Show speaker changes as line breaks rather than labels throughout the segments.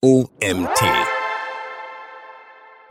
OMT.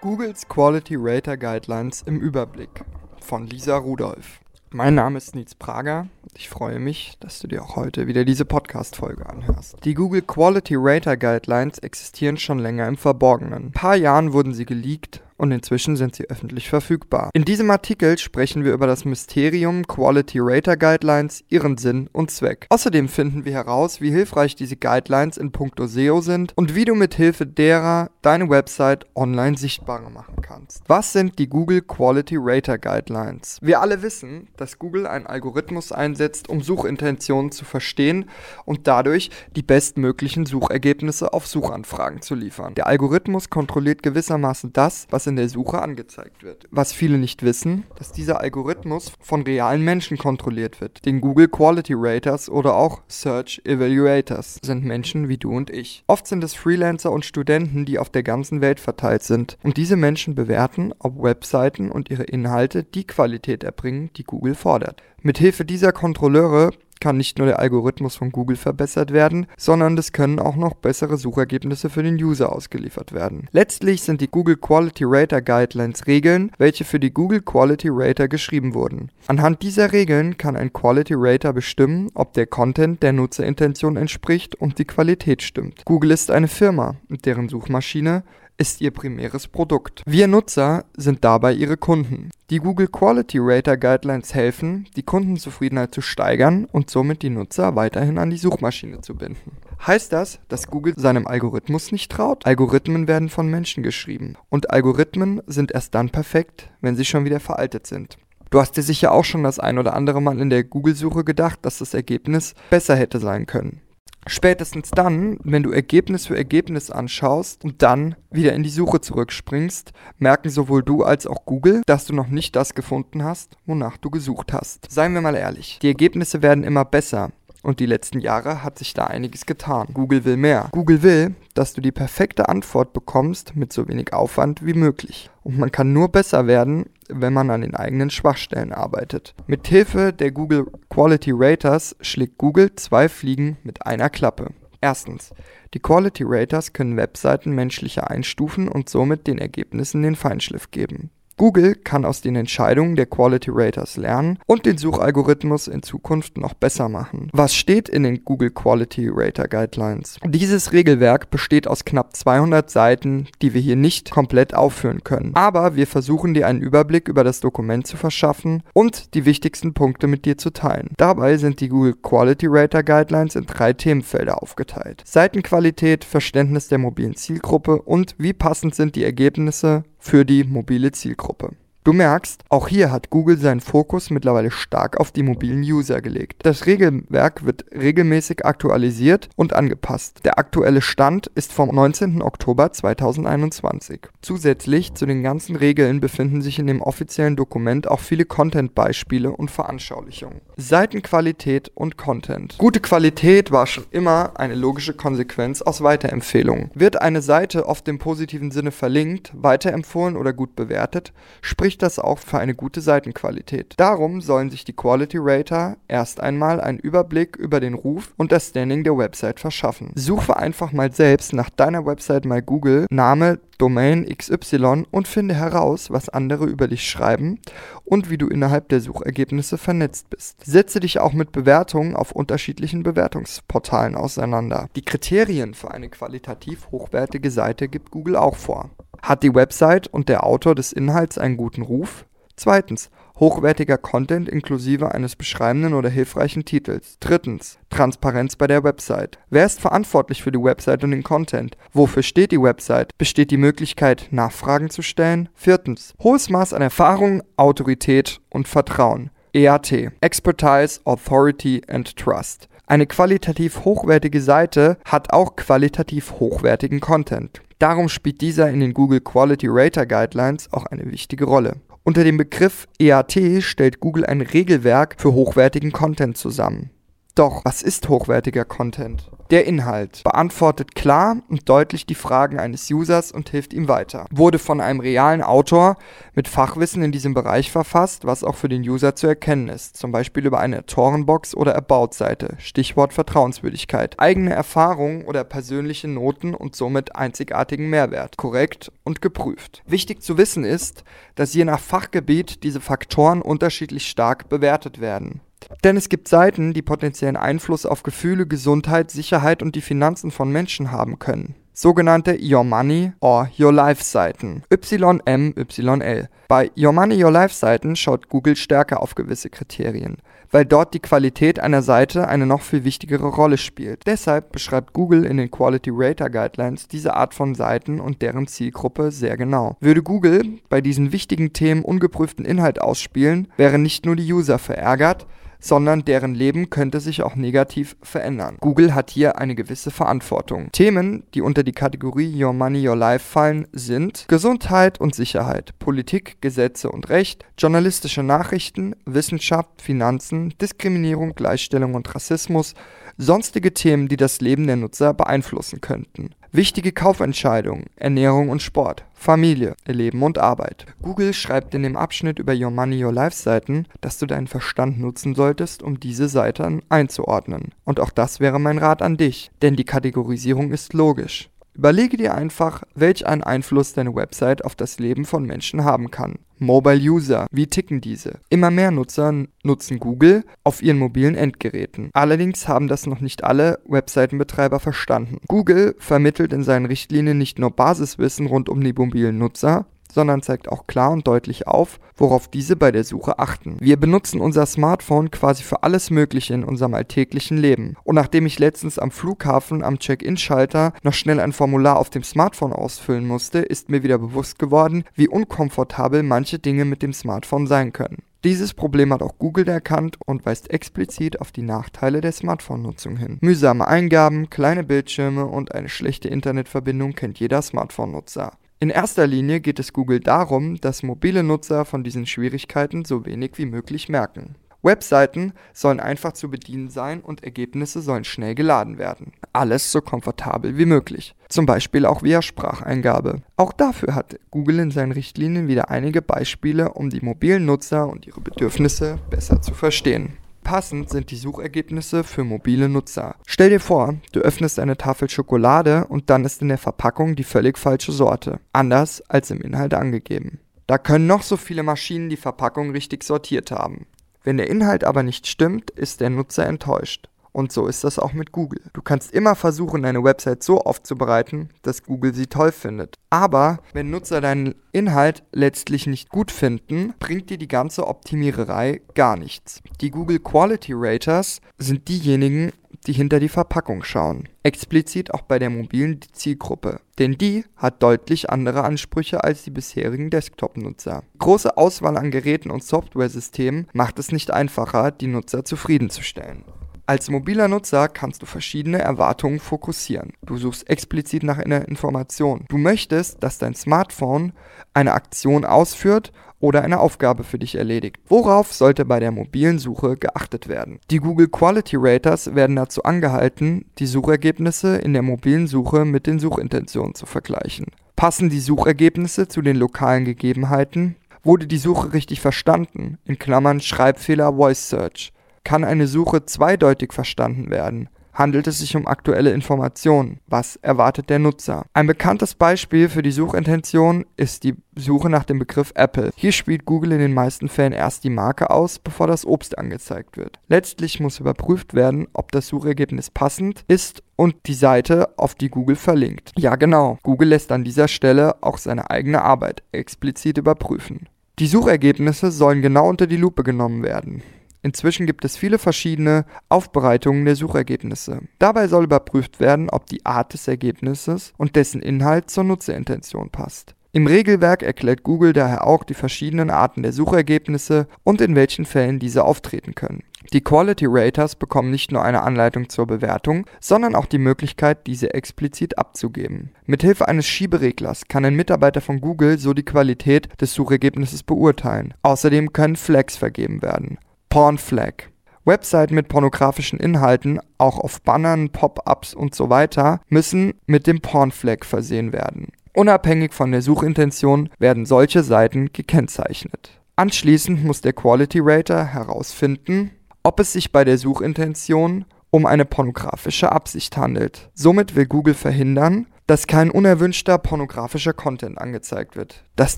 Googles Quality Rater Guidelines im Überblick von Lisa Rudolph. Mein Name ist Nils Prager. Ich freue mich, dass du dir auch heute wieder diese Podcast-Folge anhörst. Die Google Quality Rater Guidelines existieren schon länger im Verborgenen. Ein paar Jahren wurden sie geleakt und inzwischen sind sie öffentlich verfügbar. In diesem Artikel sprechen wir über das Mysterium Quality Rater Guidelines, ihren Sinn und Zweck. Außerdem finden wir heraus, wie hilfreich diese Guidelines in puncto SEO sind und wie du mit Hilfe derer deine Website online sichtbarer machen kannst. Was sind die Google Quality Rater Guidelines? Wir alle wissen, dass Google einen Algorithmus einsetzt, um Suchintentionen zu verstehen und dadurch die bestmöglichen Suchergebnisse auf Suchanfragen zu liefern. Der Algorithmus kontrolliert gewissermaßen das, was in der Suche angezeigt wird. Was viele nicht wissen, dass dieser Algorithmus von realen Menschen kontrolliert wird. Den Google Quality Raters oder auch Search Evaluators sind Menschen wie du und ich. Oft sind es Freelancer und Studenten, die auf der ganzen Welt verteilt sind. Und diese Menschen bewerten, ob Webseiten und ihre Inhalte die Qualität erbringen, die Google fordert. Mithilfe dieser Kontrolleure kann nicht nur der Algorithmus von Google verbessert werden, sondern es können auch noch bessere Suchergebnisse für den User ausgeliefert werden. Letztlich sind die Google Quality Rater Guidelines Regeln, welche für die Google Quality Rater geschrieben wurden. Anhand dieser Regeln kann ein Quality Rater bestimmen, ob der Content der Nutzerintention entspricht und die Qualität stimmt. Google ist eine Firma, deren Suchmaschine ist ihr primäres Produkt. Wir Nutzer sind dabei ihre Kunden. Die Google Quality Rater Guidelines helfen, die Kundenzufriedenheit zu steigern und somit die Nutzer weiterhin an die Suchmaschine zu binden. Heißt das, dass Google seinem Algorithmus nicht traut? Algorithmen werden von Menschen geschrieben und Algorithmen sind erst dann perfekt, wenn sie schon wieder veraltet sind. Du hast dir sicher auch schon das ein oder andere Mal in der Google-Suche gedacht, dass das Ergebnis besser hätte sein können. Spätestens dann, wenn du Ergebnis für Ergebnis anschaust und dann wieder in die Suche zurückspringst, merken sowohl du als auch Google, dass du noch nicht das gefunden hast, wonach du gesucht hast. Seien wir mal ehrlich, die Ergebnisse werden immer besser. Und die letzten Jahre hat sich da einiges getan. Google will mehr. Google will, dass du die perfekte Antwort bekommst mit so wenig Aufwand wie möglich. Und man kann nur besser werden, wenn man an den eigenen Schwachstellen arbeitet. Mit Hilfe der Google Quality Raters schlägt Google zwei Fliegen mit einer Klappe. Erstens, die Quality Raters können Webseiten menschlicher einstufen und somit den Ergebnissen den Feinschliff geben. Google kann aus den Entscheidungen der Quality Raters lernen und den Suchalgorithmus in Zukunft noch besser machen. Was steht in den Google Quality Rater Guidelines? Dieses Regelwerk besteht aus knapp 200 Seiten, die wir hier nicht komplett aufführen können. Aber wir versuchen dir einen Überblick über das Dokument zu verschaffen und die wichtigsten Punkte mit dir zu teilen. Dabei sind die Google Quality Rater Guidelines in drei Themenfelder aufgeteilt. Seitenqualität, Verständnis der mobilen Zielgruppe und wie passend sind die Ergebnisse für die mobile Zielgruppe. Du merkst, auch hier hat Google seinen Fokus mittlerweile stark auf die mobilen User gelegt. Das Regelwerk wird regelmäßig aktualisiert und angepasst. Der aktuelle Stand ist vom 19. Oktober 2021. Zusätzlich zu den ganzen Regeln befinden sich in dem offiziellen Dokument auch viele Content-Beispiele und Veranschaulichungen. Seitenqualität und Content. Gute Qualität war schon immer eine logische Konsequenz aus Weiterempfehlungen. Wird eine Seite oft im positiven Sinne verlinkt, weiterempfohlen oder gut bewertet, spricht spricht das auch für eine gute Seitenqualität. Darum sollen sich die Quality Rater erst einmal einen Überblick über den Ruf und das Standing der Website verschaffen. Suche einfach mal selbst nach deiner Website mal Google Name Domain XY und finde heraus, was andere über dich schreiben und wie du innerhalb der Suchergebnisse vernetzt bist. Setze dich auch mit Bewertungen auf unterschiedlichen Bewertungsportalen auseinander. Die Kriterien für eine qualitativ hochwertige Seite gibt Google auch vor. Hat die Website und der Autor des Inhalts einen guten Ruf? Zweitens, hochwertiger Content inklusive eines beschreibenden oder hilfreichen Titels. Drittens, Transparenz bei der Website. Wer ist verantwortlich für die Website und den Content? Wofür steht die Website? Besteht die Möglichkeit, Nachfragen zu stellen? Viertens, hohes Maß an Erfahrung, Autorität und Vertrauen. EAT. Expertise, Authority and Trust. Eine qualitativ hochwertige Seite hat auch qualitativ hochwertigen Content. Darum spielt dieser in den Google Quality Rater Guidelines auch eine wichtige Rolle. Unter dem Begriff EAT stellt Google ein Regelwerk für hochwertigen Content zusammen. Doch, was ist hochwertiger Content? Der Inhalt beantwortet klar und deutlich die Fragen eines Users und hilft ihm weiter. Wurde von einem realen Autor mit Fachwissen in diesem Bereich verfasst, was auch für den User zu erkennen ist, zum Beispiel über eine Autorenbox oder About-Seite, Stichwort Vertrauenswürdigkeit, eigene Erfahrungen oder persönliche Noten und somit einzigartigen Mehrwert, korrekt und geprüft. Wichtig zu wissen ist, dass je nach Fachgebiet diese Faktoren unterschiedlich stark bewertet werden. Denn es gibt Seiten, die potenziellen Einfluss auf Gefühle, Gesundheit, Sicherheit und die Finanzen von Menschen haben können. Sogenannte Your Money or Your Life Seiten. YMYL. Bei Your Money Your Life Seiten schaut Google stärker auf gewisse Kriterien, weil dort die Qualität einer Seite eine noch viel wichtigere Rolle spielt. Deshalb beschreibt Google in den Quality Rater Guidelines diese Art von Seiten und deren Zielgruppe sehr genau. Würde Google bei diesen wichtigen Themen ungeprüften Inhalt ausspielen, wären nicht nur die User verärgert, sondern deren Leben könnte sich auch negativ verändern. Google hat hier eine gewisse Verantwortung. Themen, die unter die Kategorie Your Money, Your Life fallen, sind Gesundheit und Sicherheit, Politik, Gesetze und Recht, journalistische Nachrichten, Wissenschaft, Finanzen, Diskriminierung, Gleichstellung und Rassismus, sonstige Themen, die das Leben der Nutzer beeinflussen könnten. Wichtige Kaufentscheidungen, Ernährung und Sport, Familie, Leben und Arbeit. Google schreibt in dem Abschnitt über Your Money, Your Life Seiten, dass du deinen Verstand nutzen solltest, um diese Seiten einzuordnen. Und auch das wäre mein Rat an dich, denn die Kategorisierung ist logisch. Überlege dir einfach, welch einen Einfluss deine Website auf das Leben von Menschen haben kann. Mobile User, wie ticken diese? Immer mehr Nutzer nutzen Google auf ihren mobilen Endgeräten. Allerdings haben das noch nicht alle Webseitenbetreiber verstanden. Google vermittelt in seinen Richtlinien nicht nur Basiswissen rund um die mobilen Nutzer, sondern zeigt auch klar und deutlich auf, worauf diese bei der Suche achten. Wir benutzen unser Smartphone quasi für alles Mögliche in unserem alltäglichen Leben. Und nachdem ich letztens am Flughafen am Check-in-Schalter noch schnell ein Formular auf dem Smartphone ausfüllen musste, ist mir wieder bewusst geworden, wie unkomfortabel manche Dinge mit dem Smartphone sein können. Dieses Problem hat auch Google erkannt und weist explizit auf die Nachteile der Smartphone-Nutzung hin. Mühsame Eingaben, kleine Bildschirme und eine schlechte Internetverbindung kennt jeder Smartphone-Nutzer. In erster Linie geht es Google darum, dass mobile Nutzer von diesen Schwierigkeiten so wenig wie möglich merken. Webseiten sollen einfach zu bedienen sein und Ergebnisse sollen schnell geladen werden. Alles so komfortabel wie möglich. Zum Beispiel auch via Spracheingabe. Auch dafür hat Google in seinen Richtlinien wieder einige Beispiele, um die mobilen Nutzer und ihre Bedürfnisse besser zu verstehen. Passend sind die Suchergebnisse für mobile Nutzer. Stell dir vor, du öffnest eine Tafel Schokolade und dann ist in der Verpackung die völlig falsche Sorte, anders als im Inhalt angegeben. Da können noch so viele Maschinen die Verpackung richtig sortiert haben. Wenn der Inhalt aber nicht stimmt, ist der Nutzer enttäuscht. Und so ist das auch mit Google. Du kannst immer versuchen, deine Website so aufzubereiten, dass Google sie toll findet. Aber wenn Nutzer deinen Inhalt letztlich nicht gut finden, bringt dir die ganze Optimiererei gar nichts. Die Google Quality Raters sind diejenigen, die hinter die Verpackung schauen. Explizit auch bei der mobilen Zielgruppe. Denn die hat deutlich andere Ansprüche als die bisherigen Desktop-Nutzer. Große Auswahl an Geräten und Softwaresystemen macht es nicht einfacher, die Nutzer zufriedenzustellen. Als mobiler Nutzer kannst du verschiedene Erwartungen fokussieren. Du suchst explizit nach einer Information. Du möchtest, dass dein Smartphone eine Aktion ausführt oder eine Aufgabe für dich erledigt. Worauf sollte bei der mobilen Suche geachtet werden? Die Google Quality Raters werden dazu angehalten, die Suchergebnisse in der mobilen Suche mit den Suchintentionen zu vergleichen. Passen die Suchergebnisse zu den lokalen Gegebenheiten? Wurde die Suche richtig verstanden? In Klammern Schreibfehler Voice Search. Kann eine Suche zweideutig verstanden werden? Handelt es sich um aktuelle Informationen? Was erwartet der Nutzer? Ein bekanntes Beispiel für die Suchintention ist die Suche nach dem Begriff Apple. Hier spielt Google in den meisten Fällen erst die Marke aus, bevor das Obst angezeigt wird. Letztlich muss überprüft werden, ob das Suchergebnis passend ist und die Seite, auf die Google verlinkt. Ja genau, Google lässt an dieser Stelle auch seine eigene Arbeit explizit überprüfen. Die Suchergebnisse sollen genau unter die Lupe genommen werden. Inzwischen gibt es viele verschiedene Aufbereitungen der Suchergebnisse. Dabei soll überprüft werden, ob die Art des Ergebnisses und dessen Inhalt zur Nutzerintention passt. Im Regelwerk erklärt Google daher auch die verschiedenen Arten der Suchergebnisse und in welchen Fällen diese auftreten können. Die Quality Raters bekommen nicht nur eine Anleitung zur Bewertung, sondern auch die Möglichkeit, diese explizit abzugeben. Mithilfe eines Schiebereglers kann ein Mitarbeiter von Google so die Qualität des Suchergebnisses beurteilen. Außerdem können Flags vergeben werden. Porn Flag. Webseiten mit pornografischen Inhalten, auch auf Bannern, Pop-ups und so weiter, müssen mit dem Porn-Flag versehen werden. Unabhängig von der Suchintention werden solche Seiten gekennzeichnet. Anschließend muss der Quality Rater herausfinden, ob es sich bei der Suchintention um eine pornografische Absicht handelt. Somit will Google verhindern, dass kein unerwünschter pornografischer Content angezeigt wird. Das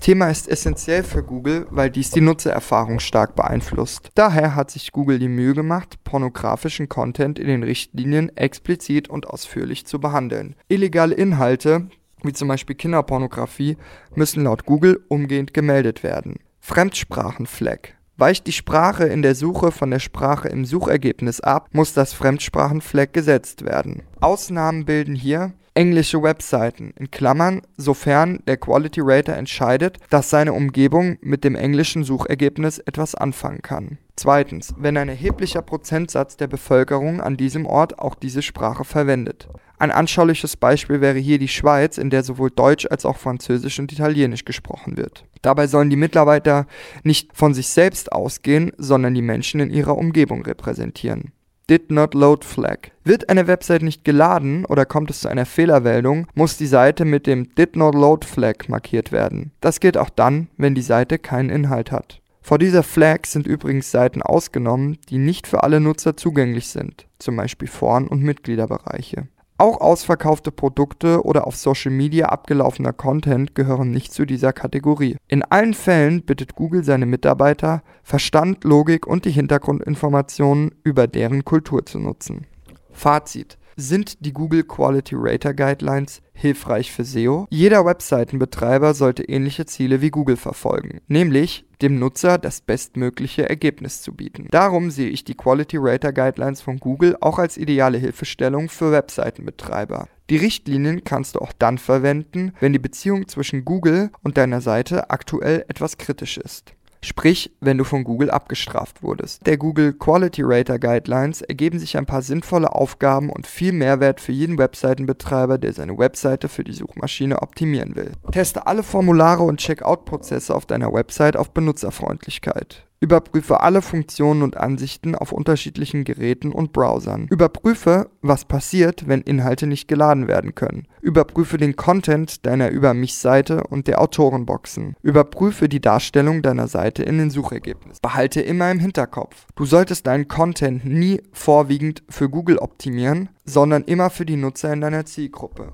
Thema ist essentiell für Google, weil dies die Nutzererfahrung stark beeinflusst. Daher hat sich Google die Mühe gemacht, pornografischen Content in den Richtlinien explizit und ausführlich zu behandeln. Illegale Inhalte, wie zum Beispiel Kinderpornografie, müssen laut Google umgehend gemeldet werden. Fremdsprachenflag Weicht die Sprache in der Suche von der Sprache im Suchergebnis ab, muss das Fremdsprachenflag gesetzt werden. Ausnahmen bilden hier englische Webseiten in Klammern, sofern der Quality Rater entscheidet, dass seine Umgebung mit dem englischen Suchergebnis etwas anfangen kann. Zweitens, wenn ein erheblicher Prozentsatz der Bevölkerung an diesem Ort auch diese Sprache verwendet. Ein anschauliches Beispiel wäre hier die Schweiz, in der sowohl Deutsch als auch Französisch und Italienisch gesprochen wird. Dabei sollen die Mitarbeiter nicht von sich selbst ausgehen, sondern die Menschen in ihrer Umgebung repräsentieren. Did not load flag. Wird eine Website nicht geladen oder kommt es zu einer Fehlermeldung, muss die Seite mit dem Did not load flag markiert werden. Das gilt auch dann, wenn die Seite keinen Inhalt hat. Vor dieser Flag sind übrigens Seiten ausgenommen, die nicht für alle Nutzer zugänglich sind, zum Beispiel Foren und Mitgliederbereiche. Auch ausverkaufte Produkte oder auf Social Media abgelaufener Content gehören nicht zu dieser Kategorie. In allen Fällen bittet Google seine Mitarbeiter, Verstand, Logik und die Hintergrundinformationen über deren Kultur zu nutzen. Fazit sind die Google Quality Rater Guidelines hilfreich für SEO? Jeder Webseitenbetreiber sollte ähnliche Ziele wie Google verfolgen, nämlich dem Nutzer das bestmögliche Ergebnis zu bieten. Darum sehe ich die Quality Rater Guidelines von Google auch als ideale Hilfestellung für Webseitenbetreiber. Die Richtlinien kannst du auch dann verwenden, wenn die Beziehung zwischen Google und deiner Seite aktuell etwas kritisch ist. Sprich, wenn du von Google abgestraft wurdest. Der Google Quality Rater Guidelines ergeben sich ein paar sinnvolle Aufgaben und viel Mehrwert für jeden Webseitenbetreiber, der seine Webseite für die Suchmaschine optimieren will. Teste alle Formulare und Checkout-Prozesse auf deiner Website auf Benutzerfreundlichkeit. Überprüfe alle Funktionen und Ansichten auf unterschiedlichen Geräten und Browsern. Überprüfe, was passiert, wenn Inhalte nicht geladen werden können. Überprüfe den Content deiner Über mich-Seite und der Autorenboxen. Überprüfe die Darstellung deiner Seite in den Suchergebnissen. Behalte immer im Hinterkopf, du solltest deinen Content nie vorwiegend für Google optimieren, sondern immer für die Nutzer in deiner Zielgruppe.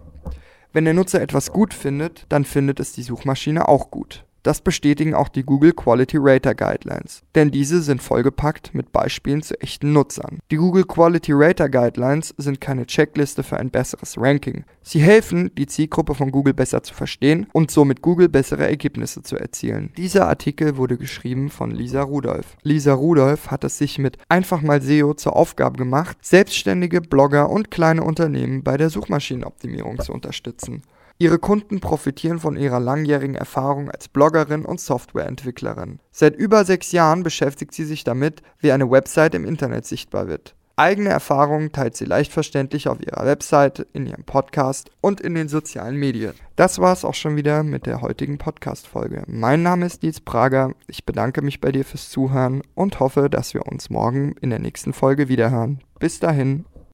Wenn der Nutzer etwas gut findet, dann findet es die Suchmaschine auch gut. Das bestätigen auch die Google Quality Rater Guidelines, denn diese sind vollgepackt mit Beispielen zu echten Nutzern. Die Google Quality Rater Guidelines sind keine Checkliste für ein besseres Ranking. Sie helfen, die Zielgruppe von Google besser zu verstehen und somit Google bessere Ergebnisse zu erzielen. Dieser Artikel wurde geschrieben von Lisa Rudolph. Lisa Rudolph hat es sich mit einfach mal SEO zur Aufgabe gemacht, selbstständige Blogger und kleine Unternehmen bei der Suchmaschinenoptimierung zu unterstützen. Ihre Kunden profitieren von ihrer langjährigen Erfahrung als Bloggerin und Softwareentwicklerin. Seit über sechs Jahren beschäftigt sie sich damit, wie eine Website im Internet sichtbar wird. Eigene Erfahrungen teilt sie leicht verständlich auf ihrer Website, in ihrem Podcast und in den sozialen Medien. Das war es auch schon wieder mit der heutigen Podcast-Folge. Mein Name ist Nils Prager. Ich bedanke mich bei dir fürs Zuhören und hoffe, dass wir uns morgen in der nächsten Folge wiederhören. Bis dahin.